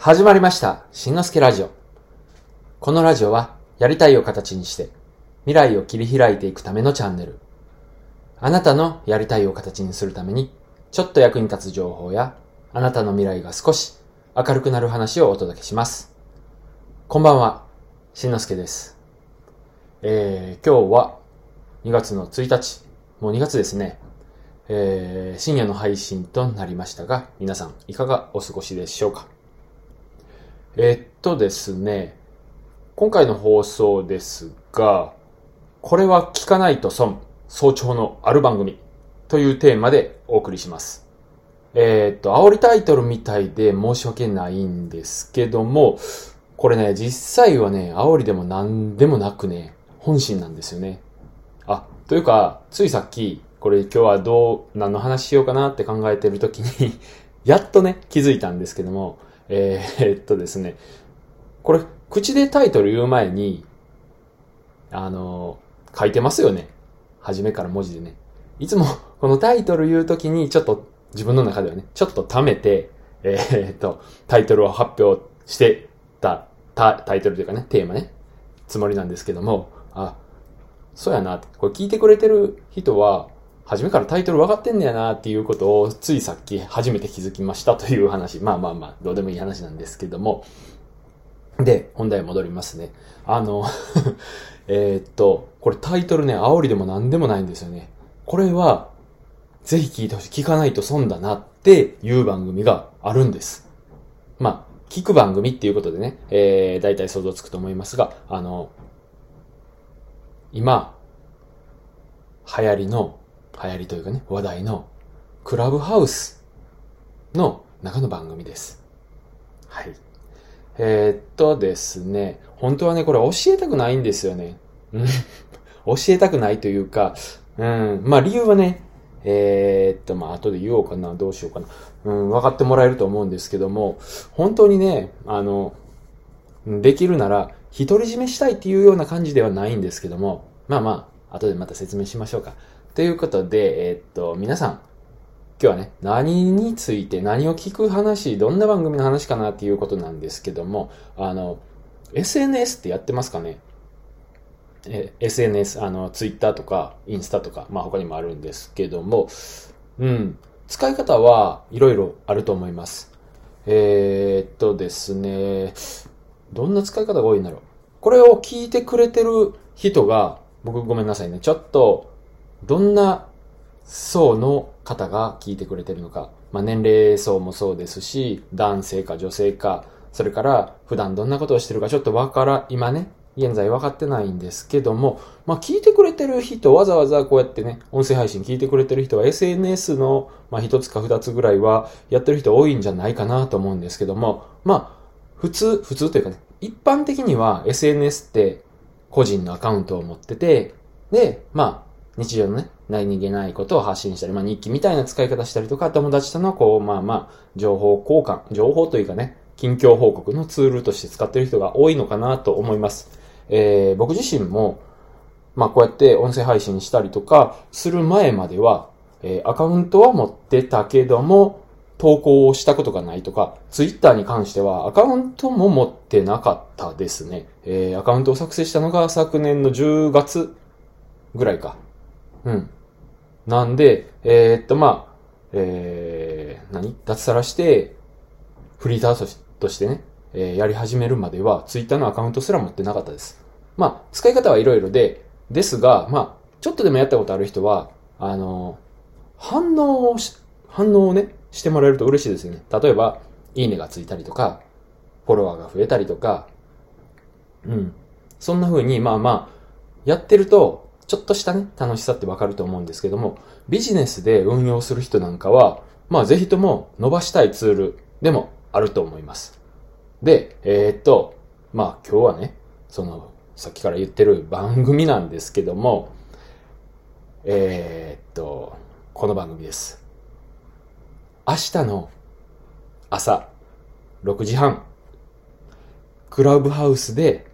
始まりました、しんのすけラジオ。このラジオは、やりたいを形にして、未来を切り開いていくためのチャンネル。あなたのやりたいを形にするために、ちょっと役に立つ情報や、あなたの未来が少し明るくなる話をお届けします。こんばんは、しんのすけです。えー、今日は2月の1日、もう2月ですね。えー、深夜の配信となりましたが、皆さんいかがお過ごしでしょうか？えっとですね、今回の放送ですが、これは聞かないと損、早朝のある番組というテーマでお送りします。えっと、煽りタイトルみたいで申し訳ないんですけども、これね、実際はね、煽りでも何でもなくね、本心なんですよね。あ、というか、ついさっき、これ今日はどう、何の話しようかなって考えてるときに、やっとね、気づいたんですけども、えー、っとですね、これ、口でタイトル言う前に、あの書いてますよね。初めから文字でね。いつも、このタイトル言うときに、ちょっと、自分の中ではね、ちょっと貯めて、えー、っと、タイトルを発表してた、タタイトルというかね、テーマね、つもりなんですけども、あ、そうやな。これ聞いてくれてる人は、初めからタイトル分かってんねやなっていうことを、ついさっき初めて気づきましたという話。まあまあまあ、どうでもいい話なんですけども。で、本題戻りますね。あの、えっと、これタイトルね、煽りでも何でもないんですよね。これは、ぜひ聞いてほしい。聞かないと損だなっていう番組があるんです。まあ、聞く番組っていうことでね、えー、大体想像つくと思いますが、あの、今、流行りの、流行りというかね、話題の、クラブハウスの中の番組です。はい。えーっとですね、本当はね、これ教えたくないんですよね。うん 教えたくないというか、うん、まあ理由はね、えーっと、まあ後で言おうかな、どうしようかな。うん、分かってもらえると思うんですけども、本当にね、あの、できるなら、独り占めしたいっていうような感じではないんですけども、まあまあ、後でまた説明しましょうか。ということで、えーっと、皆さん、今日はね、何について何を聞く話、どんな番組の話かなっていうことなんですけども、あの、SNS ってやってますかね？え SNS、あの、ツイッターとか、インスタとか、まあ他にもあるんですけども、うん、使い方はいろいろあると思います。えーっとですね、どんな使い方が多いんだろう？これを聞いてくれてる人が、僕ごめんなさいね、ちょっと、どんな層の方が聞いてくれてるのか。まあ、年齢層もそうですし、男性か女性か、それから普段どんなことをしてるかちょっとわから、今ね、現在分かってないんですけども、まあ、聞いてくれてる人、わざわざこうやってね、音声配信聞いてくれてる人は SNS の、まあ、一つか二つぐらいはやってる人多いんじゃないかなと思うんですけども、まあ、普通、普通というかね、一般的には SNS って個人のアカウントを持ってて、で、まあ、日常のね、何気ないことを発信したり、まあ日記みたいな使い方したりとか、友達とのこう、まあまあ、情報交換、情報というかね、近況報告のツールとして使ってる人が多いのかなと思います。えー、僕自身も、まあこうやって音声配信したりとか、する前までは、えーアカウントは持ってたけども、投稿をしたことがないとか、ツイッターに関してはアカウントも持ってなかったですね。えーアカウントを作成したのが昨年の10月ぐらいか。うん。なんで、えーっと、まあ、えー、何？脱サラして、フリーターとしてね、えーやり始めるまでは、ツイッターのアカウントすら持ってなかったです。まあ、使い方はいろいろで、ですが、まあ、ちょっとでもやったことある人は、あの、反応をし、反応をね、してもらえると嬉しいですよね。例えば、いいねがついたりとか、フォロワーが増えたりとか、うん。そんな風に、まあまあ、やってると、ちょっとしたね、楽しさってわかると思うんですけども、ビジネスで運用する人なんかは、まあぜひとも伸ばしたいツールでもあると思います。で、えーっと、まあ今日はね、その、さっきから言ってる番組なんですけども、えーっと、この番組です。明日の朝6時半、クラブハウスで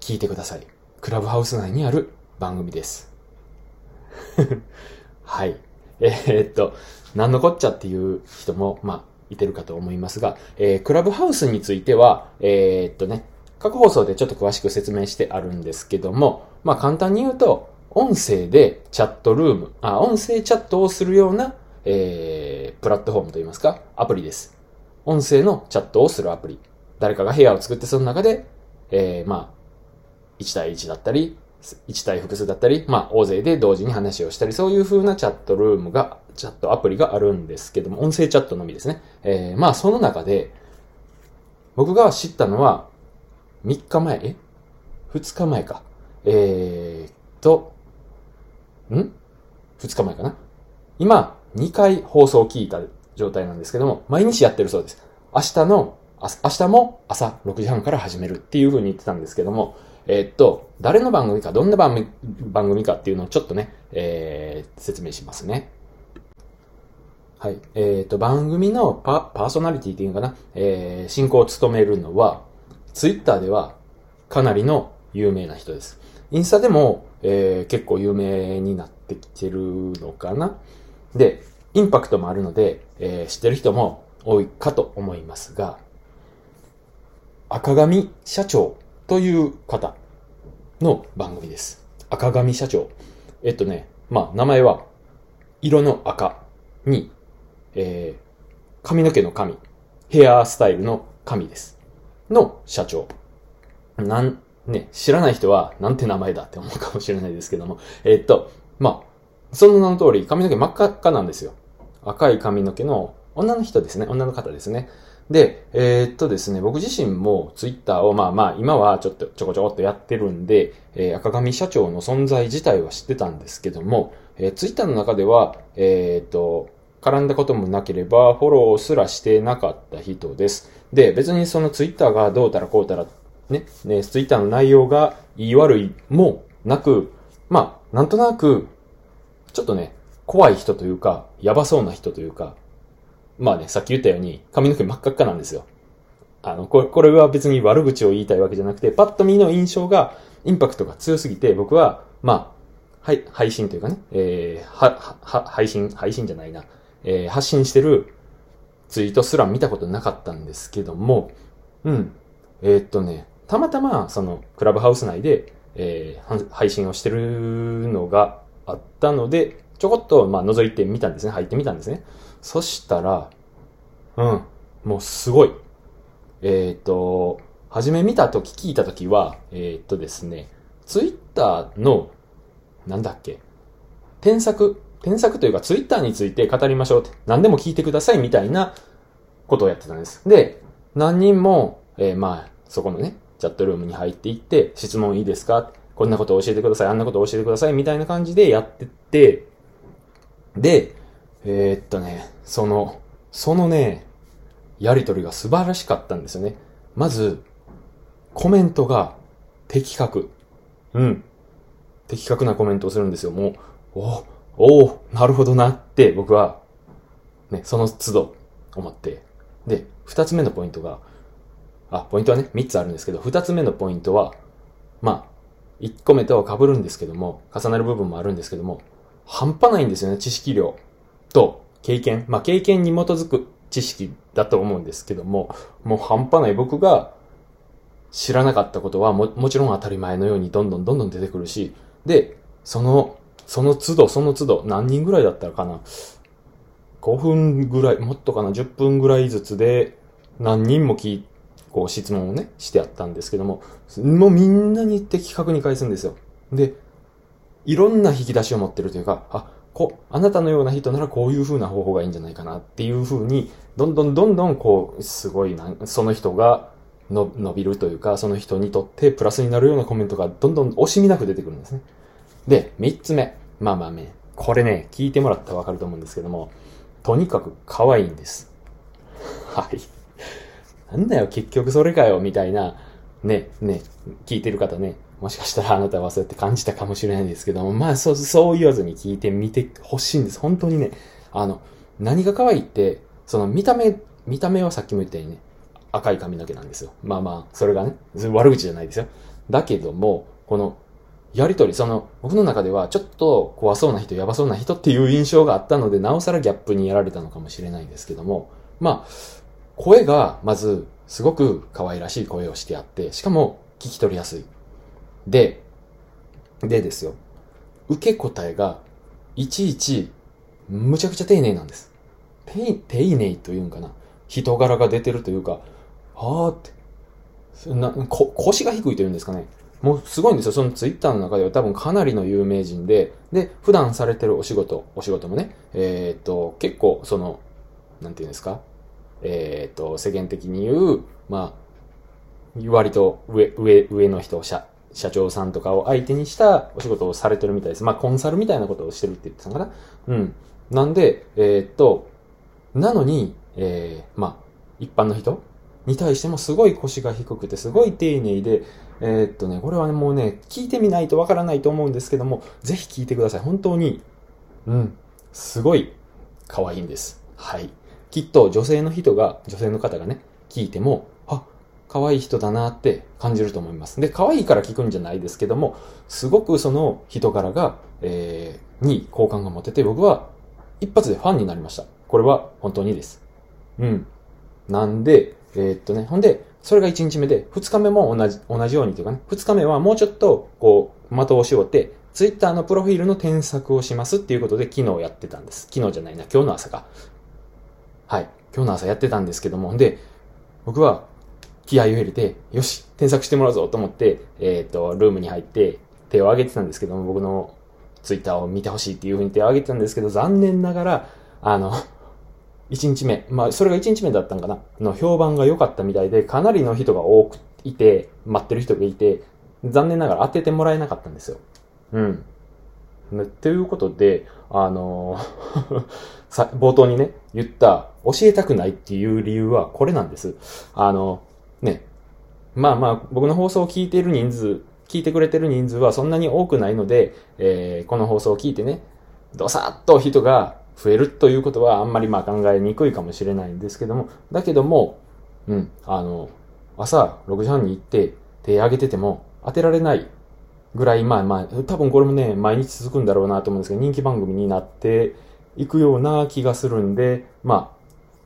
聞いてください。クラブハウス内にある番組です。はい。えーっと、何のこっちゃっていう人も、まあ、いてるかと思いますが、えー、クラブハウスについては、えー、っとね、過去放送でちょっと詳しく説明してあるんですけども、まあ簡単に言うと、音声でチャットルーム、あ、音声チャットをするような、えー、プラットフォームといいますか、アプリです。音声のチャットをするアプリ。誰かが部屋を作ってその中で、えー、まあ、1対1だったり、1対複数だったり、まあ、大勢で同時に話をしたり、そういう風なチャットルームが、チャットアプリがあるんですけども、音声チャットのみですね。えー、まあ、その中で、僕が知ったのは、3日前、え ?2 日前か。えー、っと、ん ?2 日前かな？今、2回放送を聞いた状態なんですけども、毎日やってるそうです。明日の、明日も朝6時半から始めるっていう風に言ってたんですけども、えー、っと、誰の番組か、どんな番組番組かっていうのをちょっとね、えー、説明しますね。はい。えー、っと、番組のパパーソナリティっていうのかな、えー、進行を務めるのは、ツイッターではかなりの有名な人です。インスタでも、えー、結構有名になってきてるのかな？で、インパクトもあるので、えー、知ってる人も多いかと思いますが、赤髪社長という方の番組です。赤髪社長。えっとね、まあ、名前は、色の赤に、えー、髪の毛の髪、ヘアスタイルの髪です。の社長。なん、ね、知らない人は、なんて名前だって思うかもしれないですけども、え、っと、まあ、その名の通り、髪の毛真っ赤っかなんですよ。赤い髪の毛の女の人ですね。女の方ですね。で、えー、っとですね、僕自身もツイッターをまあまあ今はちょっとちょこちょこっとやってるんで、えー、赤髪社長の存在自体は知ってたんですけども、えー、ツイッターの中では、えー、っと、絡んだこともなければフォローすらしてなかった人です。で、別にそのツイッターがどうたらこうたら、ね、ね、ツイッターの内容が言い悪いもなく、まあ、なんとなく、ちょっとね、怖い人というか、やばそうな人というか、まあね、さっき言ったように髪の毛真っ赤っかなんですよ。あの、これ、これは別に悪口を言いたいわけじゃなくて、パッと見の印象が、インパクトが強すぎて、僕は、まあ、はい、配信というかね、えー、は、は、配信、配信じゃないな、えー、発信してるツイートすら見たことなかったんですけども、うん。えー、っとね、たまたま、その、クラブハウス内で、えー、配信をしてるのがあったので、ちょこっと、まあ、覗いてみたんですね。入ってみたんですね。そしたら、うん、もうすごい。えっ、ー、と、初め見たとき、聞いたときは、えっ、ー、とですね、ツイッターの、なんだっけ、添削、添削というかツイッターについて語りましょうって、何でも聞いてくださいみたいなことをやってたんです。で、何人も、えー、まあ、そこのね、チャットルームに入っていって、質問いいですか？こんなこと教えてください、あんなこと教えてください、みたいな感じでやってて、で、えー、っとね、その、そのね、やりとりが素晴らしかったんですよね。まず、コメントが的確。うん。的確なコメントをするんですよ。もう、おおなるほどなって僕は、ね、その都度思って。で、二つ目のポイントが、あ、ポイントはね、三つあるんですけど、二つ目のポイントは、まあ、一個目とは被るんですけども、重なる部分もあるんですけども、半端ないんですよね、知識量。と経験、まあ経験に基づく知識だと思うんですけども、もう半端ない僕が知らなかったことはももちろん当たり前のようにどんどんどんどん出てくるし、で、その、その都度その都度何人ぐらいだったらかな、5分ぐらい、もっとかな、10分ぐらいずつで何人も聞こう質問をね、してあったんですけども、もうみんなに的確に返すんですよ。で、いろんな引き出しを持ってるというか、あ、こ、あなたのような人ならこういう風な方法がいいんじゃないかなっていう風に、どんどんどんどんこう、すごいな、その人がの伸びるというか、その人にとってプラスになるようなコメントがどんどん惜しみなく出てくるんですね。で、三つ目。まあまあね、これね、聞いてもらったらわかると思うんですけども、とにかく可愛いんです。はい。なんだよ、結局それかよ、みたいな、ね、ね、聞いてる方ね、もしかしたらあなたはそうやって感じたかもしれないですけども、まあそう、そう言わずに聞いてみてほしいんです。本当にね、あの、何が可愛いって、その見た目、見た目はさっきも言ったようにね、赤い髪の毛なんですよ。まあまあ、それがね、悪口じゃないですよ。だけども、この、やりとり、その、僕の中ではちょっと怖そうな人、やばそうな人っていう印象があったので、なおさらギャップにやられたのかもしれないんですけども、まあ、声が、まず、すごく可愛らしい声をしてあって、しかも、聞き取りやすい。で、でですよ。受け答えが、いちいち、むちゃくちゃ丁寧なんです。丁寧というんかな。人柄が出てるというか、はーって、なこ腰が低いというんですかね。もうすごいんですよ。そのツイッターの中では多分かなりの有名人で、で、普段されてるお仕事、お仕事もね、えー、っと、結構その、なんていうんですか、えー、っと、世間的に言う、まあ、割と上、上、上の人、社、社長さんとかを相手にしたお仕事をされてるみたいです。まあ、コンサルみたいなことをしてるって言ってたのかな。うん。なんで、えー、っと、なのに、えー、まあ、一般の人に対してもすごい腰が低くて、すごい丁寧で、えー、っとね、これはね、もうね、聞いてみないとわからないと思うんですけども、ぜひ聞いてください。本当に、うん、すごい可愛いんです。はい。きっと女性の人が、女性の方がね、聞いても、可愛い人だなって感じると思います。で、可愛いから聞くんじゃないですけども、すごくその人柄が、えー、に好感が持てて、僕は一発でファンになりました。これは本当にです。うん。なんで、えー、っとね、ほんで、それが1日目で、2日目も同じ、同じようにというかね、2日目はもうちょっと、こう、的を絞って、ツイッターのプロフィールの添削をしますっていうことで昨日やってたんです。昨日じゃないな、今日の朝か。はい。今日の朝やってたんですけども、で、僕は気合を入れて、よし、添削してもらうぞと思って、えっ、ー、と、ルームに入って手を挙げてたんですけども、僕のツイッターを見てほしいっていうふうに手を挙げてたんですけど、残念ながら、あの、1日目、まあ、それが1日目だったんかなの評判が良かったみたいで、かなりの人が多くいて、待ってる人がいて、残念ながら当ててもらえなかったんですよ。うん。ということで、あの さ、冒頭にね、言った、教えたくないっていう理由はこれなんです。あの、ね、まあまあ、僕の放送を聞いている人数、聞いてくれてる人数はそんなに多くないので、えー、この放送を聞いてね、どさっと人が増えるということはあんまりまあ考えにくいかもしれないんですけども、だけども、うん、あの、朝6時半に行って手挙げてても当てられないぐらい、まあまあ、多分これもね、毎日続くんだろうなと思うんですけど、人気番組になっていくような気がするんで、まあ、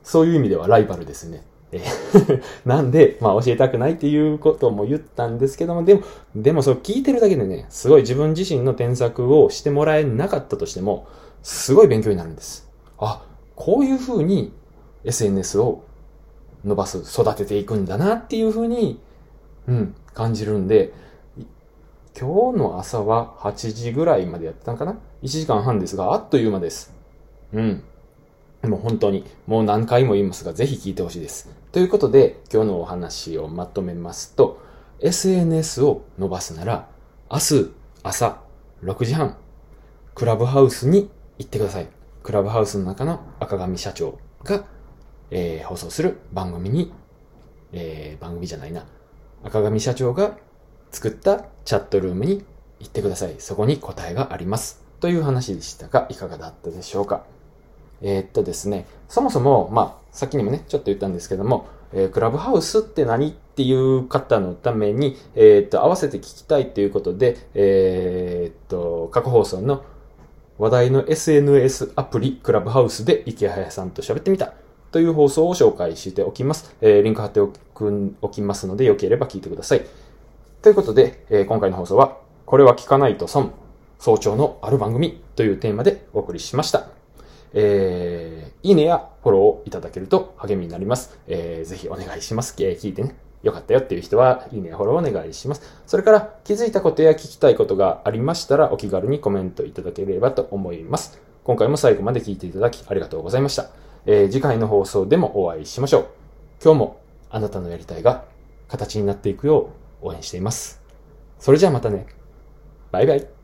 そういう意味ではライバルですね。なんで、まあ教えたくないっていうことも言ったんですけども、でも、でもそれ聞いてるだけでね、すごい自分自身の添削をしてもらえなかったとしても、すごい勉強になるんです。あ、こういう風に SNS を伸ばす、育てていくんだなっていう風に、うん、感じるんで、今日の朝は8時ぐらいまでやってたんかな ?1 時間半ですが、あっという間です。うん。もう本当に、もう何回も言いますが、ぜひ聞いてほしいです。ということで、今日のお話をまとめますと、SNS を伸ばすなら、明日朝6時半、クラブハウスに行ってください。クラブハウスの中の赤髪社長が、えー、放送する番組に、えー、番組じゃないな。赤髪社長が作ったチャットルームに行ってください。そこに答えがあります。という話でしたが、いかがだったでしょうか？えー、っとですね、そもそも、まあ、さっきにもね、ちょっと言ったんですけども、えー、クラブハウスって何っていう方のために、えー、っと、合わせて聞きたいということで、えっと、過去放送の話題の SNS アプリクラブハウスで池早さんと喋ってみたという放送を紹介しておきます。えー、リンク貼っておくおきますので、よければ聞いてください。ということで、えー、今回の放送は、これは聞かないと損、早朝のある番組というテーマでお送りしました。えー、いいねやフォローをいただけると励みになります。えー、ぜひお願いします。えー、聞いてね。よかったよっていう人は、いいねやフォローお願いします。それから、気づいたことや聞きたいことがありましたら、お気軽にコメントいただければと思います。今回も最後まで聞いていただき、ありがとうございました。えー、次回の放送でもお会いしましょう。今日も、あなたのやりたいが、形になっていくよう応援しています。それじゃあまたね。バイバイ。